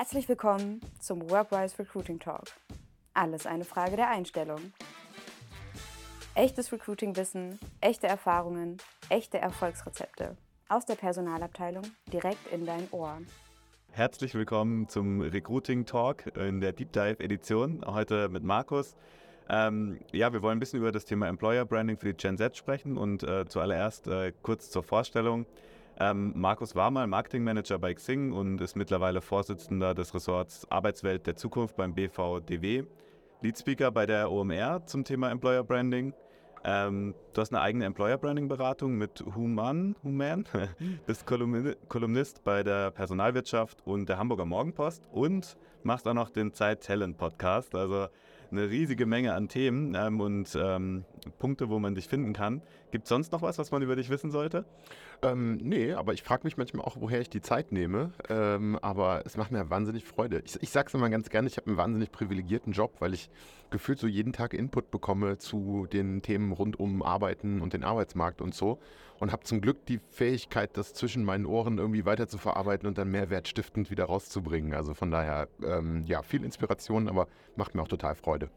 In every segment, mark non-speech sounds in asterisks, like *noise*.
Herzlich willkommen zum Workwise Recruiting Talk. Alles eine Frage der Einstellung. Echtes Recruiting-Wissen, echte Erfahrungen, echte Erfolgsrezepte. Aus der Personalabteilung direkt in dein Ohr. Herzlich willkommen zum Recruiting Talk in der Deep Dive Edition. Heute mit Markus. Ähm, ja, wir wollen ein bisschen über das Thema Employer Branding für die Gen Z sprechen und äh, zuallererst äh, kurz zur Vorstellung. Ähm, Markus war mal Marketingmanager bei Xing und ist mittlerweile Vorsitzender des Ressorts Arbeitswelt der Zukunft beim BVDW, Leadspeaker bei der OMR zum Thema Employer Branding. Ähm, du hast eine eigene Employer Branding Beratung mit Human, Human, *laughs* bist Kolumnist bei der Personalwirtschaft und der Hamburger Morgenpost und machst auch noch den Zeit Talent Podcast. Also eine riesige Menge an Themen ähm, und ähm, Punkte, wo man dich finden kann. Gibt es sonst noch was, was man über dich wissen sollte? Ähm, nee, aber ich frage mich manchmal auch, woher ich die Zeit nehme. Ähm, aber es macht mir wahnsinnig Freude. Ich, ich sage es immer ganz gerne, ich habe einen wahnsinnig privilegierten Job, weil ich gefühlt so jeden Tag Input bekomme zu den Themen rund um Arbeiten und den Arbeitsmarkt und so. Und habe zum Glück die Fähigkeit, das zwischen meinen Ohren irgendwie weiter zu verarbeiten und dann mehrwertstiftend wieder rauszubringen. Also von daher, ähm, ja, viel Inspiration, aber macht mir auch total Freude.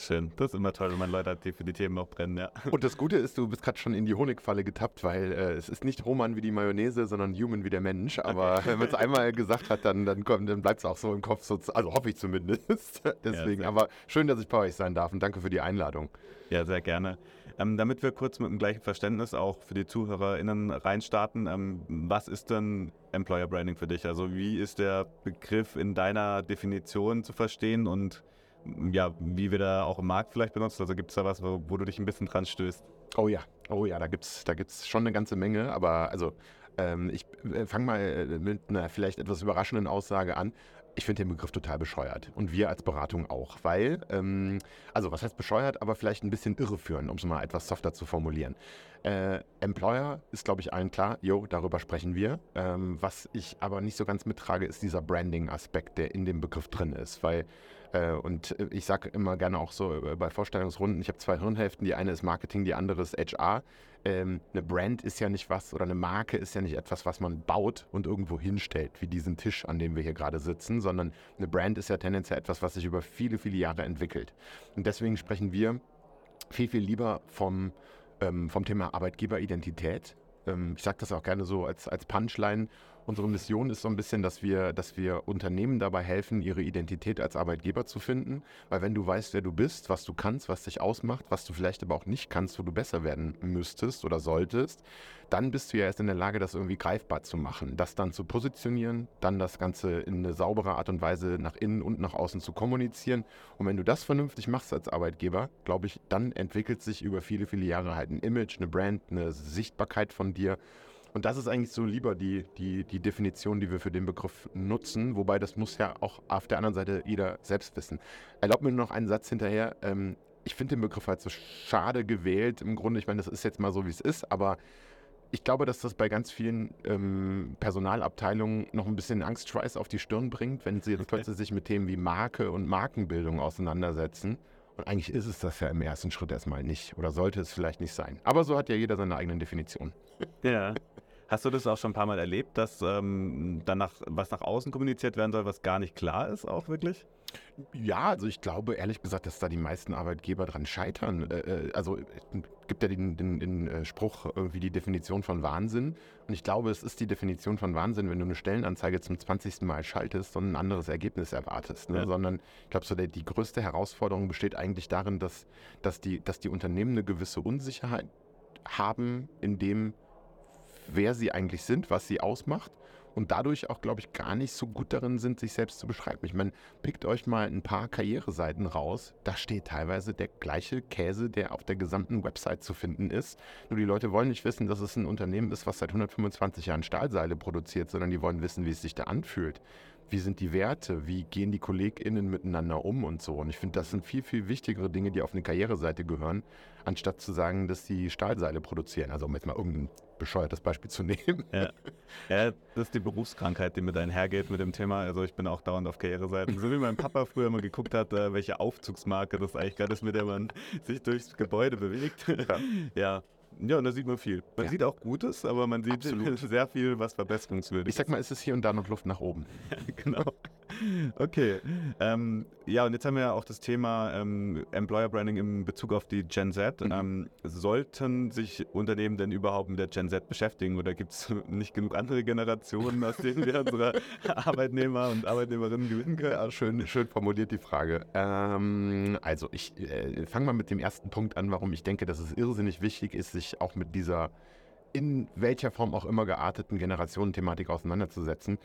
Schön. Das ist immer toll, wenn man Leute hat, die für die Themen auch brennen, ja. *laughs* Und das Gute ist, du bist gerade schon in die Honigfalle getappt, weil äh, es ist nicht Roman wie die Mayonnaise, sondern Human wie der Mensch. Aber okay. wenn man es einmal gesagt hat, dann, dann, dann bleibt es auch so im Kopf. So, also hoffe ich zumindest. *laughs* Deswegen. Ja, aber schön, dass ich bei euch sein darf und danke für die Einladung. Ja, sehr gerne. Ähm, damit wir kurz mit dem gleichen Verständnis auch für die ZuhörerInnen reinstarten, ähm, was ist denn Employer Branding für dich? Also wie ist der Begriff in deiner Definition zu verstehen und ja, wie wir da auch im Markt vielleicht benutzen? Also gibt es da was, wo, wo, du dich ein bisschen dran stößt? Oh ja, oh ja, da gibt es da gibt's schon eine ganze Menge, aber also ähm, ich äh, fange mal äh, mit einer vielleicht etwas überraschenden Aussage an. Ich finde den Begriff total bescheuert und wir als Beratung auch, weil, ähm, also was heißt bescheuert, aber vielleicht ein bisschen irreführend, um es mal etwas softer zu formulieren. Äh, Employer ist, glaube ich, allen klar, jo, darüber sprechen wir. Ähm, was ich aber nicht so ganz mittrage, ist dieser Branding-Aspekt, der in dem Begriff drin ist, weil und äh, ich sage immer gerne auch so äh, bei Vorstellungsrunden, ich habe zwei Hirnhälften, die eine ist Marketing, die andere ist HR. Ähm, eine Brand ist ja nicht was oder eine Marke ist ja nicht etwas, was man baut und irgendwo hinstellt, wie diesen Tisch, an dem wir hier gerade sitzen, sondern eine Brand ist ja tendenziell etwas, was sich über viele, viele Jahre entwickelt. Und deswegen sprechen wir viel, viel lieber vom, ähm, vom Thema Arbeitgeberidentität. Ähm, ich sage das auch gerne so als, als Punchline Unsere Mission ist so ein bisschen, dass wir, dass wir Unternehmen dabei helfen, ihre Identität als Arbeitgeber zu finden. Weil wenn du weißt, wer du bist, was du kannst, was dich ausmacht, was du vielleicht aber auch nicht kannst, wo du besser werden müsstest oder solltest, dann bist du ja erst in der Lage, das irgendwie greifbar zu machen. Das dann zu positionieren, dann das Ganze in eine saubere Art und Weise nach innen und nach außen zu kommunizieren. Und wenn du das vernünftig machst als Arbeitgeber, glaube ich, dann entwickelt sich über viele, viele Jahre halt ein Image, eine Brand, eine Sichtbarkeit von dir. Und das ist eigentlich so lieber die, die, die Definition, die wir für den Begriff nutzen, wobei das muss ja auch auf der anderen Seite jeder selbst wissen. Erlaubt mir nur noch einen Satz hinterher. Ähm, ich finde den Begriff halt so schade gewählt. Im Grunde, ich meine, das ist jetzt mal so, wie es ist, aber ich glaube, dass das bei ganz vielen ähm, Personalabteilungen noch ein bisschen Angstschweiß auf die Stirn bringt, wenn sie jetzt plötzlich sich mit Themen wie Marke und Markenbildung auseinandersetzen. Und eigentlich ist es das ja im ersten Schritt erstmal nicht oder sollte es vielleicht nicht sein. Aber so hat ja jeder seine eigenen Definitionen. Ja. Hast du das auch schon ein paar Mal erlebt, dass ähm, danach was nach außen kommuniziert werden soll, was gar nicht klar ist, auch wirklich? Ja, also ich glaube ehrlich gesagt, dass da die meisten Arbeitgeber dran scheitern. Äh, äh also es gibt ja den, den, den äh, Spruch, irgendwie die Definition von Wahnsinn. Und ich glaube, es ist die Definition von Wahnsinn, wenn du eine Stellenanzeige zum 20. Mal schaltest und ein anderes Ergebnis erwartest. Ne? Ja. Sondern ich glaube, so der, die größte Herausforderung besteht eigentlich darin, dass, dass, die, dass die Unternehmen eine gewisse Unsicherheit haben, in dem wer sie eigentlich sind, was sie ausmacht und dadurch auch, glaube ich, gar nicht so gut darin sind, sich selbst zu beschreiben. Ich meine, pickt euch mal ein paar Karriereseiten raus, da steht teilweise der gleiche Käse, der auf der gesamten Website zu finden ist. Nur die Leute wollen nicht wissen, dass es ein Unternehmen ist, was seit 125 Jahren Stahlseile produziert, sondern die wollen wissen, wie es sich da anfühlt. Wie sind die Werte? Wie gehen die KollegInnen miteinander um und so? Und ich finde, das sind viel, viel wichtigere Dinge, die auf eine Karriereseite gehören, anstatt zu sagen, dass sie Stahlseile produzieren. Also um jetzt mal irgendein bescheuertes Beispiel zu *laughs* nehmen. Ja. ja, das ist die Berufskrankheit, die mit einhergeht mit dem Thema. Also ich bin auch dauernd auf Karriereseiten. So wie mein Papa früher immer geguckt hat, äh, welche Aufzugsmarke das eigentlich gerade ist, mit der man sich durchs Gebäude bewegt. Ja. ja. Ja, und da sieht man viel. Man ja. sieht auch Gutes, aber man sieht Absolut. *laughs* sehr viel, was verbesserungswürdig ist. Ich sag mal, ist es hier und da noch Luft nach oben. *laughs* genau. Okay. Ähm, ja, und jetzt haben wir ja auch das Thema ähm, Employer Branding in Bezug auf die Gen Z. Mhm. Ähm, sollten sich Unternehmen denn überhaupt mit der Gen Z beschäftigen oder gibt es *laughs* nicht genug andere Generationen, aus denen wir unsere *laughs* Arbeitnehmer und Arbeitnehmerinnen gewinnen können? Ja, schön, schön formuliert die Frage. Ähm, also ich äh, fange mal mit dem ersten Punkt an, warum ich denke, dass es irrsinnig wichtig ist, sich auch mit dieser in welcher Form auch immer gearteten Generationenthematik auseinanderzusetzen.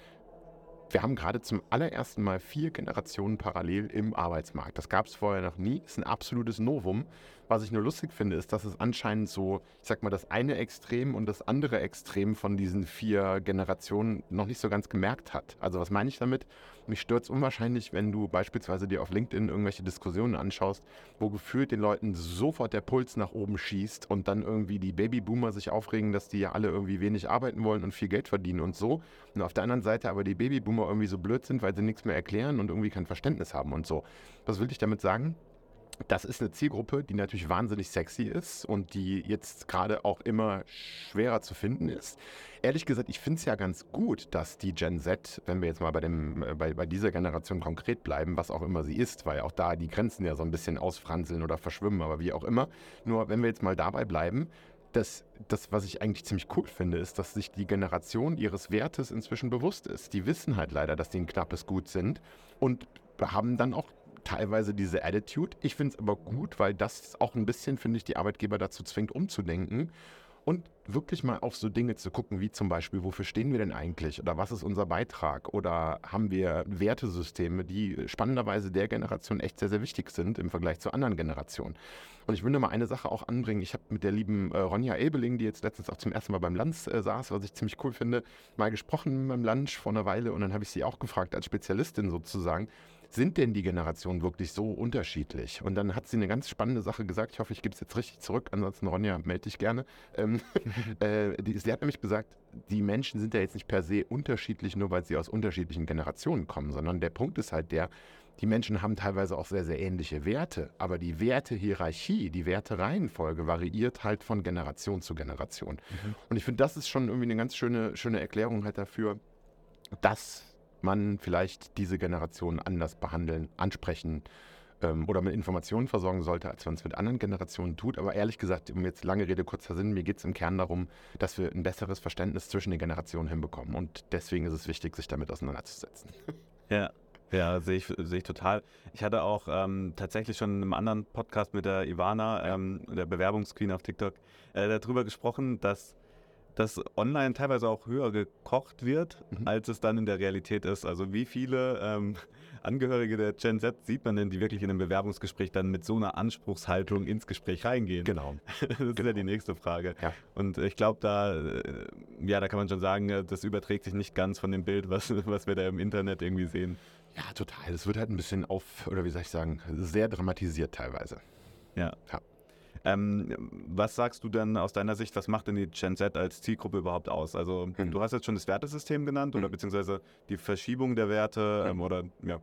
Wir haben gerade zum allerersten Mal vier Generationen parallel im Arbeitsmarkt. Das gab es vorher noch nie. Ist ein absolutes Novum. Was ich nur lustig finde, ist, dass es anscheinend so, ich sag mal, das eine Extrem und das andere Extrem von diesen vier Generationen noch nicht so ganz gemerkt hat. Also was meine ich damit? Mich stört es unwahrscheinlich, wenn du beispielsweise dir auf LinkedIn irgendwelche Diskussionen anschaust, wo gefühlt den Leuten sofort der Puls nach oben schießt und dann irgendwie die Babyboomer sich aufregen, dass die ja alle irgendwie wenig arbeiten wollen und viel Geld verdienen und so. Und auf der anderen Seite aber die Babyboomer irgendwie so blöd sind, weil sie nichts mehr erklären und irgendwie kein Verständnis haben und so. Was will ich damit sagen? Das ist eine Zielgruppe, die natürlich wahnsinnig sexy ist und die jetzt gerade auch immer schwerer zu finden ist. Ehrlich gesagt, ich finde es ja ganz gut, dass die Gen Z, wenn wir jetzt mal bei, dem, äh, bei, bei dieser Generation konkret bleiben, was auch immer sie ist, weil auch da die Grenzen ja so ein bisschen ausfranseln oder verschwimmen, aber wie auch immer. Nur wenn wir jetzt mal dabei bleiben, das, das, was ich eigentlich ziemlich cool finde, ist, dass sich die Generation ihres Wertes inzwischen bewusst ist. Die wissen halt leider, dass die ein knappes Gut sind und haben dann auch teilweise diese Attitude. Ich finde es aber gut, weil das auch ein bisschen, finde ich, die Arbeitgeber dazu zwingt, umzudenken und wirklich mal auf so Dinge zu gucken, wie zum Beispiel, wofür stehen wir denn eigentlich oder was ist unser Beitrag oder haben wir Wertesysteme, die spannenderweise der Generation echt sehr, sehr wichtig sind im Vergleich zu anderen Generationen. Und ich will nur mal eine Sache auch anbringen. Ich habe mit der lieben äh, Ronja Ebeling, die jetzt letztens auch zum ersten Mal beim Lanz äh, saß, was ich ziemlich cool finde, mal gesprochen beim Lunch vor einer Weile und dann habe ich sie auch gefragt, als Spezialistin sozusagen, sind denn die Generationen wirklich so unterschiedlich? Und dann hat sie eine ganz spannende Sache gesagt. Ich hoffe, ich gebe es jetzt richtig zurück. Ansonsten, Ronja, melde dich gerne. Ähm, *laughs* äh, die, sie hat nämlich gesagt, die Menschen sind ja jetzt nicht per se unterschiedlich, nur weil sie aus unterschiedlichen Generationen kommen, sondern der Punkt ist halt der, die Menschen haben teilweise auch sehr, sehr ähnliche Werte, aber die Wertehierarchie, die Wertereihenfolge variiert halt von Generation zu Generation. Mhm. Und ich finde, das ist schon irgendwie eine ganz schöne, schöne Erklärung halt dafür, dass man vielleicht diese Generation anders behandeln, ansprechen ähm, oder mit Informationen versorgen sollte, als man es mit anderen Generationen tut. Aber ehrlich gesagt, um jetzt lange Rede, kurzer Sinn, mir geht es im Kern darum, dass wir ein besseres Verständnis zwischen den Generationen hinbekommen. Und deswegen ist es wichtig, sich damit auseinanderzusetzen. *laughs* Ja. Ja, sehe ich, seh ich total. Ich hatte auch ähm, tatsächlich schon in einem anderen Podcast mit der Ivana, ähm, der Bewerbungsqueen auf TikTok, äh, darüber gesprochen, dass dass online teilweise auch höher gekocht wird, mhm. als es dann in der Realität ist. Also wie viele ähm, *laughs* Angehörige der Gen Z sieht man denn, die wirklich in einem Bewerbungsgespräch dann mit so einer Anspruchshaltung ins Gespräch reingehen? Genau. *laughs* das genau. ist ja die genau. nächste Frage. Ja. Und ich glaube, da, äh, ja, da kann man schon sagen, äh, das überträgt sich nicht ganz von dem Bild, was, *laughs* was wir da im Internet irgendwie sehen. Ja, total. Es wird halt ein bisschen auf, oder wie soll ich sagen, sehr dramatisiert teilweise. Ja. ja. Ähm, was sagst du denn aus deiner Sicht, was macht denn die Gen Z als Zielgruppe überhaupt aus? Also hm. du hast jetzt schon das Wertesystem genannt hm. oder beziehungsweise die Verschiebung der Werte hm. ähm, oder ja,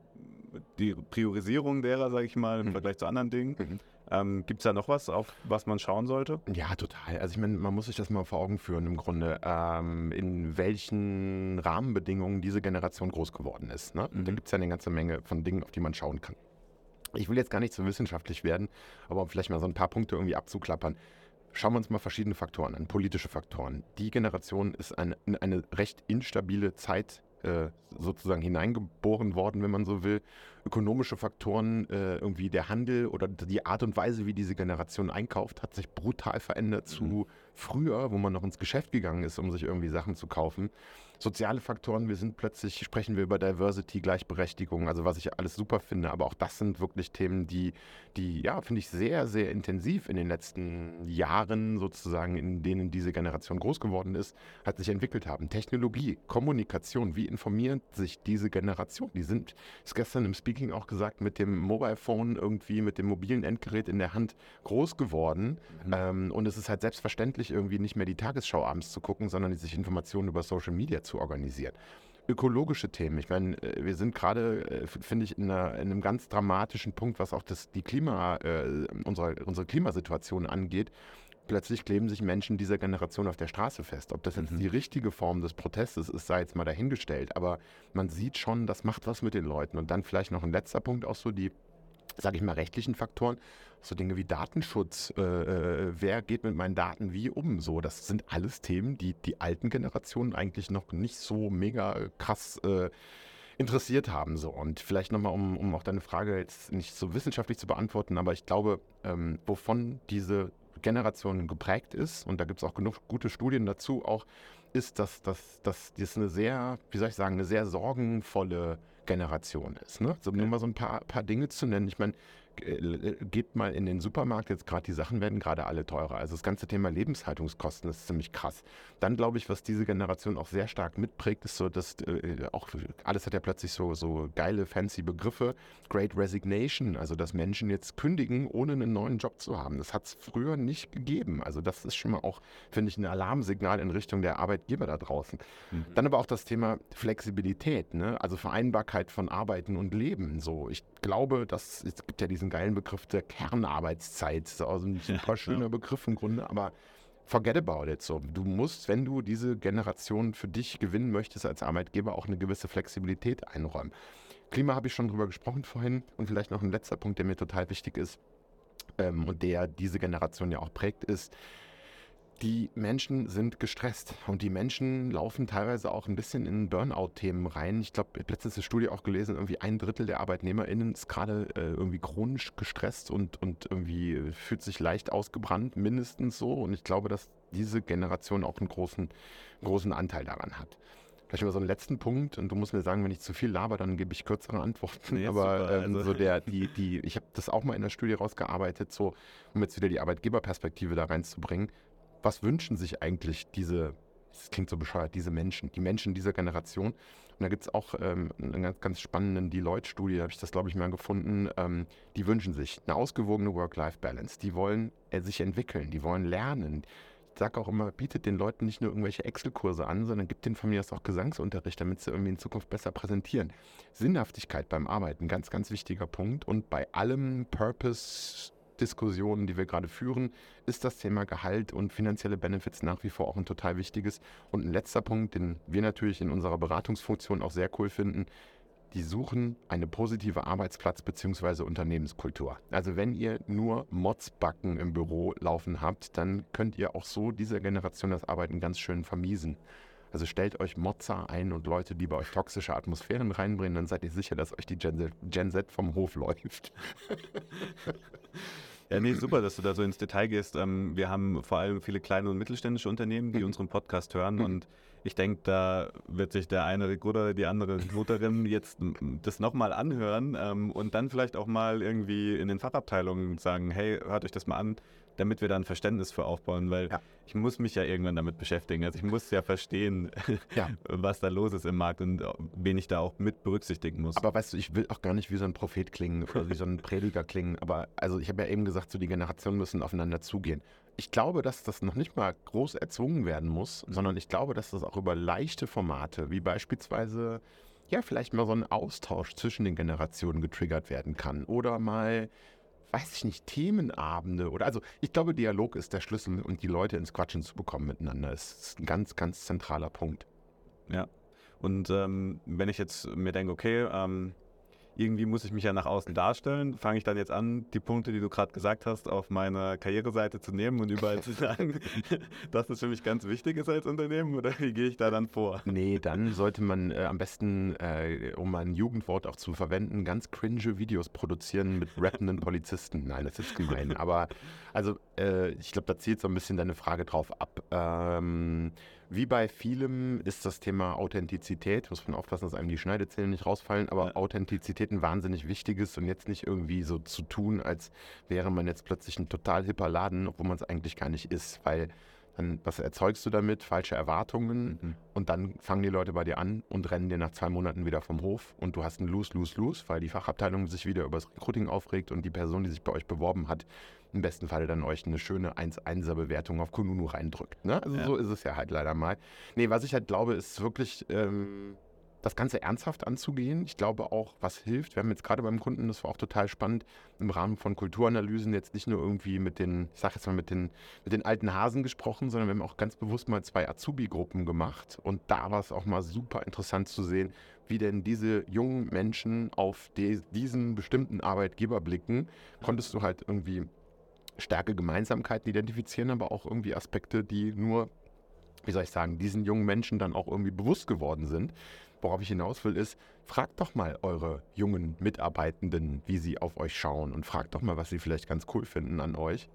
die Priorisierung derer, sage ich mal, im hm. Vergleich zu anderen Dingen. Mhm. Ähm, Gibt es da noch was, auf was man schauen sollte? Ja, total. Also ich meine, man muss sich das mal vor Augen führen im Grunde, ähm, in welchen Rahmenbedingungen diese Generation groß geworden ist. Ne? Mhm. Da gibt es ja eine ganze Menge von Dingen, auf die man schauen kann. Ich will jetzt gar nicht so wissenschaftlich werden, aber um vielleicht mal so ein paar Punkte irgendwie abzuklappern. Schauen wir uns mal verschiedene Faktoren an, politische Faktoren. Die Generation ist eine, eine recht instabile Zeit äh, sozusagen hineingeboren worden, wenn man so will. Ökonomische Faktoren, äh, irgendwie der Handel oder die Art und Weise, wie diese Generation einkauft, hat sich brutal verändert mhm. zu früher, wo man noch ins Geschäft gegangen ist, um sich irgendwie Sachen zu kaufen. Soziale Faktoren, wir sind plötzlich, sprechen wir über Diversity, Gleichberechtigung, also was ich alles super finde, aber auch das sind wirklich Themen, die, die ja, finde ich, sehr, sehr intensiv in den letzten Jahren sozusagen, in denen diese Generation groß geworden ist, hat sich entwickelt haben. Technologie, Kommunikation, wie informiert sich diese Generation? Die sind, ist gestern im Speaking auch gesagt, mit dem Mobile Phone irgendwie, mit dem mobilen Endgerät in der Hand groß geworden. Mhm. Ähm, und es ist halt selbstverständlich irgendwie nicht mehr die Tagesschau abends zu gucken, sondern sich Informationen über Social Media zu zu organisieren. Ökologische Themen. Ich meine, äh, wir sind gerade, äh, finde ich, in, einer, in, einem ganz dramatischen Punkt, was auch das, die Klima, äh, unsere, unsere Klimasituation angeht plötzlich kleben sich Menschen dieser Generation auf der Straße fest. Ob das jetzt Mhm. die richtige Form des Protestes ist, sei jetzt mal dahingestellt. Aber man sieht schon, das macht was mit den Leuten. Und dann vielleicht noch ein letzter Punkt, auch so die, sage ich mal, rechtlichen Faktoren. So Dinge wie Datenschutz, äh, äh, wer geht mit meinen Daten wie um? So, das sind alles Themen, die die alten Generationen eigentlich noch nicht so mega krass äh, interessiert haben. So. Und vielleicht nochmal, um, um auch deine Frage jetzt nicht so wissenschaftlich zu beantworten, aber ich glaube, ähm, wovon diese Generation geprägt ist, und da gibt es auch genug gute Studien dazu, auch ist, dass, dass, dass das eine sehr, wie soll ich sagen, eine sehr sorgenvolle Generation ist. Ne? So, nur mal so ein paar, paar Dinge zu nennen. Ich meine, geht mal in den Supermarkt, jetzt gerade die Sachen werden gerade alle teurer. Also das ganze Thema Lebenshaltungskosten ist ziemlich krass. Dann glaube ich, was diese Generation auch sehr stark mitprägt, ist so, dass äh, auch alles hat ja plötzlich so, so geile, fancy Begriffe. Great Resignation, also dass Menschen jetzt kündigen, ohne einen neuen Job zu haben. Das hat es früher nicht gegeben. Also das ist schon mal auch, finde ich, ein Alarmsignal in Richtung der Arbeitgeber da draußen. Mhm. Dann aber auch das Thema Flexibilität, ne? also Vereinbarkeit von Arbeiten und Leben. So, ich glaube, dass es gibt ja diesen geilen Begriff der Kernarbeitszeit. Das ist auch so ein super schöner Begriff im Grunde, aber forget about it. So, du musst, wenn du diese Generation für dich gewinnen möchtest als Arbeitgeber, auch eine gewisse Flexibilität einräumen. Klima habe ich schon drüber gesprochen vorhin und vielleicht noch ein letzter Punkt, der mir total wichtig ist ähm, und der diese Generation ja auch prägt, ist, die Menschen sind gestresst und die Menschen laufen teilweise auch ein bisschen in Burnout-Themen rein. Ich glaube, ich habe letztens eine Studie auch gelesen, irgendwie ein Drittel der ArbeitnehmerInnen ist gerade äh, irgendwie chronisch gestresst und, und irgendwie fühlt sich leicht ausgebrannt, mindestens so. Und ich glaube, dass diese Generation auch einen großen, großen Anteil daran hat. Vielleicht mal so einen letzten Punkt und du musst mir sagen, wenn ich zu viel laber, dann gebe ich kürzere Antworten. Nee, Aber super, ähm, also- so der, die, die, ich habe das auch mal in der Studie rausgearbeitet, so um jetzt wieder die Arbeitgeberperspektive da reinzubringen. Was wünschen sich eigentlich diese, das klingt so bescheuert, diese Menschen, die Menschen dieser Generation? Und da gibt es auch ähm, einen ganz, ganz spannenden Deloitte-Studie, habe ich das, glaube ich, mal gefunden. Ähm, die wünschen sich eine ausgewogene Work-Life-Balance. Die wollen äh, sich entwickeln, die wollen lernen. Ich sage auch immer, bietet den Leuten nicht nur irgendwelche Excel-Kurse an, sondern gibt den aus auch Gesangsunterricht, damit sie irgendwie in Zukunft besser präsentieren. Sinnhaftigkeit beim Arbeiten, ganz, ganz wichtiger Punkt. Und bei allem Purpose Diskussionen, die wir gerade führen, ist das Thema Gehalt und finanzielle Benefits nach wie vor auch ein total wichtiges. Und ein letzter Punkt, den wir natürlich in unserer Beratungsfunktion auch sehr cool finden, die suchen eine positive Arbeitsplatz- bzw. Unternehmenskultur. Also wenn ihr nur Motzbacken im Büro laufen habt, dann könnt ihr auch so dieser Generation das Arbeiten ganz schön vermiesen. Also stellt euch Motzer ein und Leute, die bei euch toxische Atmosphären reinbringen, dann seid ihr sicher, dass euch die Gen Gen Z vom Hof läuft. *laughs* Ja, nee, super, dass du da so ins Detail gehst. Ähm, wir haben vor allem viele kleine und mittelständische Unternehmen, die Mhm. unseren Podcast hören Mhm. und ich denke, da wird sich der eine Recruiter die andere Recruiterin jetzt das nochmal anhören ähm, und dann vielleicht auch mal irgendwie in den Fachabteilungen sagen, hey, hört euch das mal an, damit wir da ein Verständnis für aufbauen, weil Ja. ich muss mich ja irgendwann damit beschäftigen. Also ich muss ja verstehen, *laughs* Ja. was da los ist im Markt und wen ich da auch mit berücksichtigen muss. Aber weißt du, ich will auch gar nicht wie so ein Prophet klingen oder wie so ein Prediger klingen, aber also ich habe ja eben gesagt, so die Generationen müssen aufeinander zugehen. Ich glaube, dass das noch nicht mal groß erzwungen werden muss, sondern ich glaube, dass das auch über leichte Formate, wie beispielsweise, ja, vielleicht mal so ein Austausch zwischen den Generationen getriggert werden kann. Oder mal, weiß ich nicht, Themenabende oder also ich glaube, Dialog ist der Schlüssel und die Leute ins Quatschen zu bekommen miteinander ist ein ganz, ganz zentraler Punkt. Ja. Und ähm, wenn ich jetzt mir denke, okay, ähm, irgendwie muss ich mich ja nach außen darstellen, fange ich dann jetzt an, die Punkte, die du gerade gesagt hast, auf meine Karriereseite zu nehmen und überall zu sagen, dass *laughs* das für mich ganz wichtig ist als Unternehmen oder wie gehe ich da dann vor? Nee, dann sollte man äh, am besten, äh, um ein Jugendwort auch zu verwenden, ganz cringe Videos produzieren mit rappenden Polizisten. Nein, das ist gemein. Aber also, äh, ich glaube, da zielt so ein bisschen deine Frage drauf ab. Ähm, wie bei vielem ist das Thema Authentizität, muss man aufpassen, dass einem die Schneidezähne nicht rausfallen, aber Ja. Authentizität ein wahnsinnig wichtiges und jetzt nicht irgendwie so zu tun, als wäre man jetzt plötzlich ein total hipper Laden, obwohl man es eigentlich gar nicht ist, weil dann, was erzeugst du damit? Falsche Erwartungen, Mhm. und dann fangen die Leute bei dir an und rennen dir nach zwei Monaten wieder vom Hof und du hast ein Lose-Lose-Lose, weil die Fachabteilung sich wieder über das Recruiting aufregt und die Person, die sich bei euch beworben hat, im besten Falle dann euch eine schöne 1-1er-Bewertung auf Kununu reindrückt. Ne? Also Ja. so ist es ja halt leider mal. Nee, was ich halt glaube, ist wirklich, ähm, das Ganze ernsthaft anzugehen. Ich glaube auch, was hilft, wir haben jetzt gerade beim Kunden, das war auch total spannend, im Rahmen von Kulturanalysen jetzt nicht nur irgendwie mit den, ich sag jetzt mal mit den, mit den alten Hasen gesprochen, sondern wir haben auch ganz bewusst mal zwei Azubi-Gruppen gemacht. Und da war es auch mal super interessant zu sehen, wie denn diese jungen Menschen auf die, diesen bestimmten Arbeitgeber blicken. Konntest du halt irgendwie starke Gemeinsamkeiten identifizieren, aber auch irgendwie Aspekte, die nur wie soll ich sagen, diesen jungen Menschen dann auch irgendwie bewusst geworden sind worauf ich hinaus will, ist, fragt doch mal eure jungen Mitarbeitenden, wie sie auf euch schauen und fragt doch mal, was sie vielleicht ganz cool finden an euch.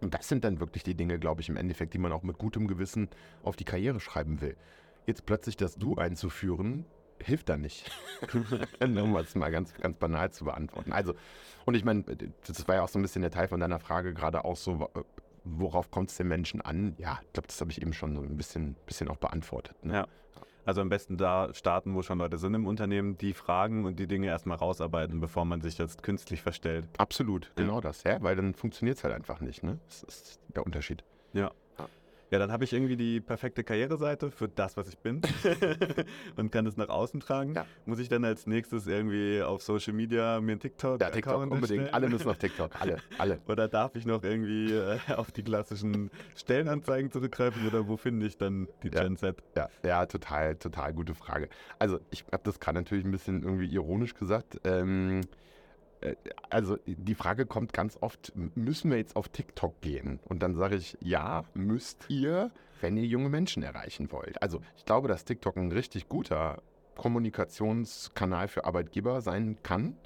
Und das sind dann wirklich die Dinge, glaube ich, im Endeffekt, die man auch mit gutem Gewissen auf die Karriere schreiben will. Jetzt plötzlich das Du einzuführen, hilft da nicht. *laughs* um es mal ganz, ganz banal zu beantworten. Also, und ich meine, das war ja auch so ein bisschen der Teil von deiner Frage, gerade auch so, worauf kommt es den Menschen an? Ja, ich glaube, das habe ich eben schon so ein bisschen, bisschen auch beantwortet. Ne? Ja. Also am besten da starten, wo schon Leute sind im Unternehmen, die fragen und die Dinge erstmal rausarbeiten, bevor man sich jetzt künstlich verstellt. Absolut, genau das, ja, weil dann funktioniert es halt einfach nicht. Ne? Das ist der Unterschied. Ja. Ja, dann habe ich irgendwie die perfekte Karriereseite für das, was ich bin *laughs* und kann es nach außen tragen. Ja. Muss ich dann als nächstes irgendwie auf Social Media mir einen TikTok Ja, TikTok unbedingt. Erstellen? Alle müssen auf TikTok, alle, alle. *laughs* oder darf ich noch irgendwie äh, auf die klassischen Stellenanzeigen zurückgreifen oder wo finde ich dann die ja. Gen Z? Ja, ja, total, total gute Frage. Also ich habe das gerade natürlich ein bisschen irgendwie ironisch gesagt. Ähm, äh, also die Frage kommt ganz oft, müssen wir jetzt auf TikTok gehen? Und dann sage ich, ja, müsst ihr, wenn ihr junge Menschen erreichen wollt. Also ich glaube, dass TikTok ein richtig guter Kommunikationskanal für Arbeitgeber sein kann,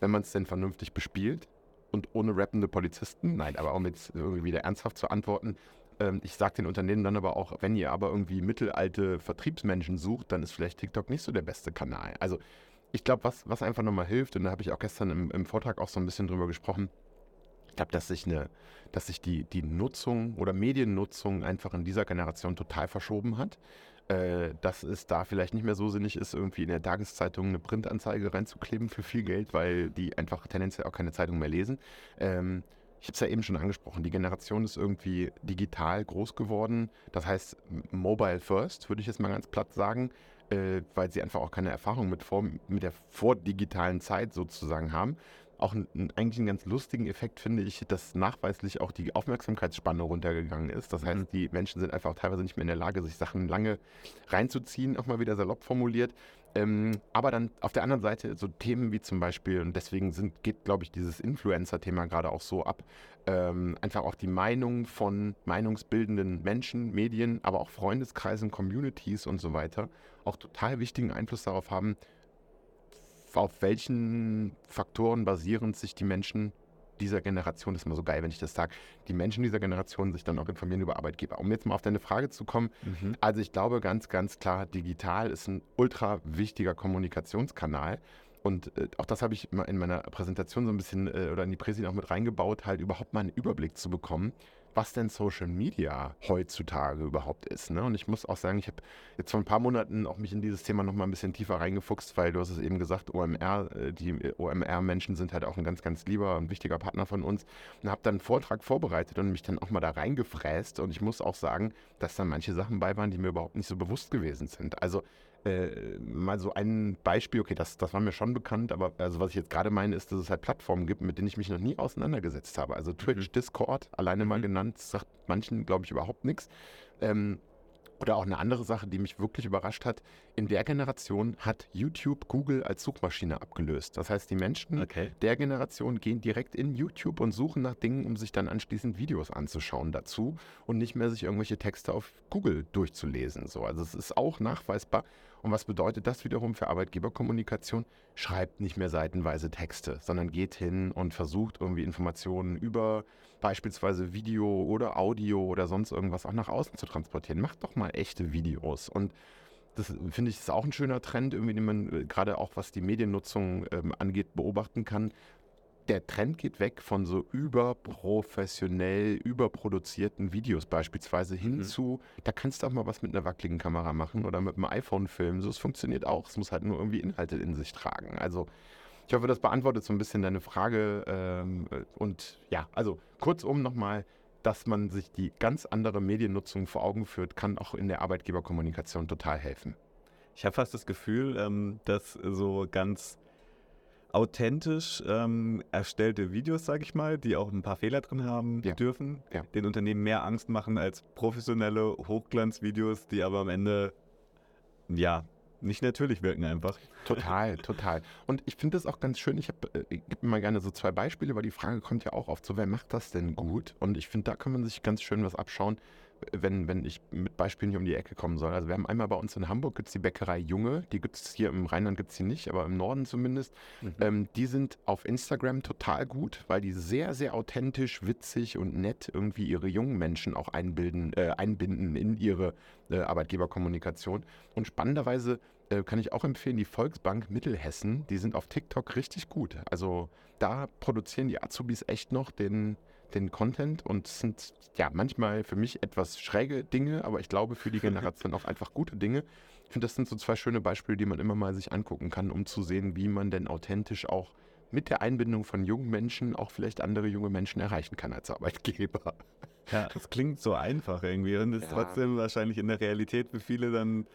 wenn man es denn vernünftig bespielt und ohne rappende Polizisten. Nein, aber um jetzt irgendwie wieder ernsthaft zu antworten, ähm, ich sage den Unternehmen dann aber auch, wenn ihr aber irgendwie mittelalte Vertriebsmenschen sucht, dann ist vielleicht TikTok nicht so der beste Kanal. Also ich glaube, was, was einfach nochmal hilft, und da habe ich auch gestern im, im, Vortrag auch so ein bisschen drüber gesprochen, ich glaube, dass sich eine, dass sich die, die Nutzung oder Mediennutzung einfach in dieser Generation total verschoben hat. Äh, dass es da vielleicht nicht mehr so sinnig ist, irgendwie in der Tageszeitung eine Printanzeige reinzukleben für viel Geld, weil die einfach tendenziell auch keine Zeitung mehr lesen. Ähm, ich habe es ja eben schon angesprochen, die Generation ist irgendwie digital groß geworden. Das heißt, mobile first, würde ich jetzt mal ganz platt sagen äh, weil sie einfach auch keine Erfahrung mit, vor, mit der vordigitalen Zeit sozusagen haben. Auch ein, eigentlich einen ganz lustigen Effekt finde ich, dass nachweislich auch die Aufmerksamkeitsspanne runtergegangen ist. Das heißt, mhm. die Menschen sind einfach teilweise nicht mehr in der Lage, sich Sachen lange reinzuziehen, auch mal wieder salopp formuliert. Ähm, aber dann auf der anderen Seite so Themen wie zum Beispiel, und deswegen sind, geht, glaube ich, dieses Influencer-Thema gerade auch so ab, ähm, einfach auch die Meinung von meinungsbildenden Menschen, Medien, aber auch Freundeskreisen, Communities und so weiter auch total wichtigen Einfluss darauf haben, auf welchen Faktoren basierend sich die Menschen dieser Generation, das ist immer so geil, wenn ich das sage, die Menschen dieser Generation sich dann auch informieren über Arbeitgeber. Um jetzt mal auf deine Frage zu kommen, mhm. also ich glaube ganz, ganz klar, digital ist ein ultra wichtiger Kommunikationskanal. Und äh, auch das habe ich in meiner Präsentation so ein bisschen äh, oder in die Präsi auch mit reingebaut, halt überhaupt mal einen Überblick zu bekommen, was denn Social Media heutzutage überhaupt ist. Ne? Und ich muss auch sagen, ich habe jetzt vor ein paar Monaten auch mich in dieses Thema noch mal ein bisschen tiefer reingefuchst, weil du hast es eben gesagt, OMR, äh, die OMR-Menschen sind halt auch ein ganz, ganz lieber und wichtiger Partner von uns. Und habe dann einen Vortrag vorbereitet und mich dann auch mal da reingefräst. Und ich muss auch sagen, dass da manche Sachen bei waren, die mir überhaupt nicht so bewusst gewesen sind. Also äh, mal so ein Beispiel, okay, das, das war mir schon bekannt, aber also was ich jetzt gerade meine, ist, dass es halt Plattformen gibt, mit denen ich mich noch nie auseinandergesetzt habe. Also Twitch, mhm. Discord, alleine mhm. mal genannt, sagt manchen, glaube ich, überhaupt nichts. Ähm, oder auch eine andere Sache, die mich wirklich überrascht hat. In der Generation hat YouTube Google als Suchmaschine abgelöst. Das heißt, die Menschen okay. der Generation gehen direkt in YouTube und suchen nach Dingen, um sich dann anschließend Videos anzuschauen dazu und nicht mehr sich irgendwelche Texte auf Google durchzulesen. So, also es ist auch nachweisbar. Und was bedeutet das wiederum für Arbeitgeberkommunikation? Schreibt nicht mehr seitenweise Texte, sondern geht hin und versucht irgendwie Informationen über beispielsweise Video oder Audio oder sonst irgendwas auch nach außen zu transportieren. Macht doch mal echte Videos. Und das finde ich ist auch ein schöner Trend, irgendwie, den man äh, gerade auch was die Mediennutzung ähm, angeht, beobachten kann. Der Trend geht weg von so überprofessionell, überproduzierten Videos beispielsweise hin mhm. zu, da kannst du auch mal was mit einer wackeligen Kamera machen oder mit einem iPhone filmen. So, es funktioniert auch. Es muss halt nur irgendwie Inhalte in sich tragen. Also ich hoffe, das beantwortet so ein bisschen deine Frage. Ähm, und ja, also kurzum nochmal, dass man sich die ganz andere Mediennutzung vor Augen führt, kann auch in der Arbeitgeberkommunikation total helfen. Ich habe fast das Gefühl, ähm, dass so ganz authentisch ähm, erstellte Videos, sage ich mal, die auch ein paar Fehler drin haben Ja. dürfen, Ja. den Unternehmen mehr Angst machen als professionelle Hochglanzvideos, die aber am Ende ja nicht natürlich wirken einfach. Total, *laughs* total. Und ich finde das auch ganz schön. Ich, äh, ich gebe mir mal gerne so zwei Beispiele, weil die Frage kommt ja auch oft so, wer macht das denn gut? Und ich finde, da kann man sich ganz schön was abschauen, wenn, wenn ich mit Beispielen hier um die Ecke kommen soll. Also wir haben einmal bei uns in Hamburg gibt's die Bäckerei Junge, die gibt es hier im Rheinland gibt's die nicht, aber im Norden zumindest. Ähm, die sind auf Instagram total gut, weil die sehr, sehr authentisch, witzig und nett irgendwie ihre jungen Menschen auch einbilden, äh, einbinden in ihre äh, Arbeitgeberkommunikation. Und spannenderweise äh, kann ich auch empfehlen, die Volksbank Mittelhessen, die sind auf TikTok richtig gut. Also da produzieren die Azubis echt noch den, den Content und es sind ja manchmal für mich etwas schräge Dinge, aber ich glaube für die *laughs* Generation auch einfach gute Dinge. Ich finde, das sind so zwei schöne Beispiele, die man immer mal sich angucken kann, um zu sehen, wie man denn authentisch auch mit der Einbindung von jungen Menschen auch vielleicht andere junge Menschen erreichen kann als Arbeitgeber. Ja, das klingt so einfach irgendwie und ist Ja. trotzdem wahrscheinlich in der Realität für viele dann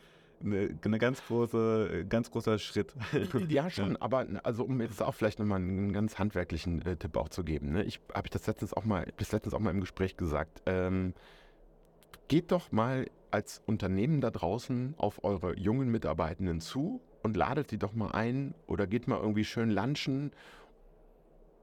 eine, eine ganz große, ganz großer Schritt. *laughs* Ja, schon, aber also um jetzt auch vielleicht nochmal einen ganz handwerklichen äh, Tipp auch zu geben. Ne? Ich habe ich das letztens auch mal, das letztens auch mal im Gespräch gesagt. Ähm, geht doch mal als Unternehmen da draußen auf eure jungen Mitarbeitenden zu und ladet die doch mal ein oder geht mal irgendwie schön lunchen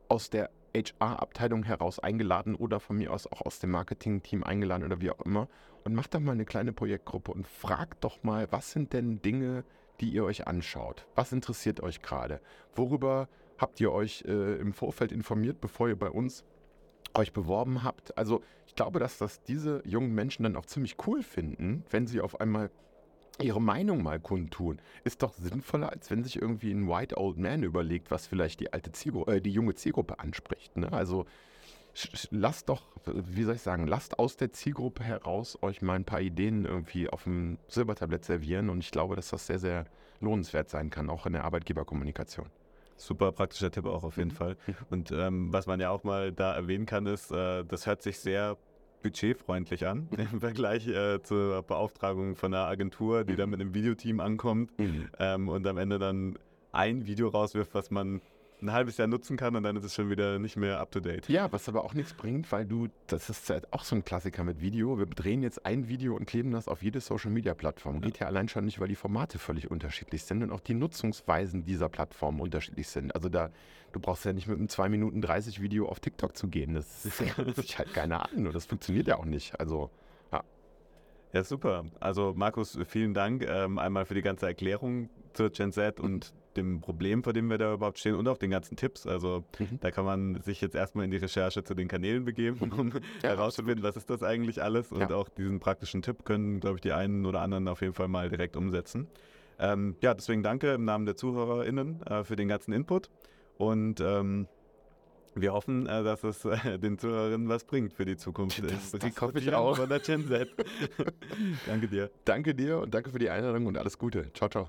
aus der HR-Abteilung heraus eingeladen oder von mir aus auch aus dem Marketing-Team eingeladen oder wie auch immer und macht doch mal eine kleine Projektgruppe und fragt doch mal, was sind denn Dinge, die ihr euch anschaut? Was interessiert euch gerade? Worüber habt ihr euch äh, im Vorfeld informiert, bevor ihr bei uns euch beworben habt? Also ich glaube, dass das diese jungen Menschen dann auch ziemlich cool finden, wenn sie auf einmal ihre Meinung mal kundtun. Ist doch sinnvoller, als wenn sich irgendwie ein White Old Man überlegt, was vielleicht die alte Zielgru äh, die junge Zielgruppe anspricht. Ne? Also lasst doch, wie soll ich sagen, lasst aus der Zielgruppe heraus euch mal ein paar Ideen irgendwie auf dem Silbertablett servieren und ich glaube, dass das sehr, sehr lohnenswert sein kann, auch in der Arbeitgeberkommunikation. Super praktischer Tipp auch auf jeden Mhm. Fall. Und ähm, was man ja auch mal da erwähnen kann, ist, äh, das hört sich sehr budgetfreundlich an *laughs* im Vergleich äh, zur Beauftragung von einer Agentur, die dann mit einem Videoteam ankommt ähm, und am Ende dann ein Video rauswirft, was man ein halbes Jahr nutzen kann und dann ist es schon wieder nicht mehr up to date. Ja, was aber auch nichts bringt, weil du, das ist halt auch so ein Klassiker mit Video. Wir drehen jetzt ein Video und kleben das auf jede Social Media Plattform. Geht ja allein schon nicht, weil die Formate völlig unterschiedlich sind und auch die Nutzungsweisen dieser Plattformen unterschiedlich sind. Also da, du brauchst ja nicht mit einem 2 Minuten 30 Video auf TikTok zu gehen. Das *laughs* *laughs* ist ja, sich halt keiner an und das funktioniert ja auch nicht. Also Ja, super. Also Markus, vielen Dank ähm, einmal für die ganze Erklärung zur Gen Z und dem Problem, vor dem wir da überhaupt stehen und auch den ganzen Tipps. Also Mhm. da kann man sich jetzt erstmal in die Recherche zu den Kanälen begeben, um Ja, herauszufinden, was ist das eigentlich alles. Und Ja. auch diesen praktischen Tipp können, glaube ich, die einen oder anderen auf jeden Fall mal direkt umsetzen. Ähm, ja, deswegen danke im Namen der ZuhörerInnen äh, für den ganzen Input. Und ähm, wir hoffen, äh, dass es äh, den Zuhörerinnen was bringt für die Zukunft. Das- im das hoffe ich auch. Von der Gen Z. *laughs* danke dir. danke dir und danke für die Einladung und alles Gute. Ciao, ciao.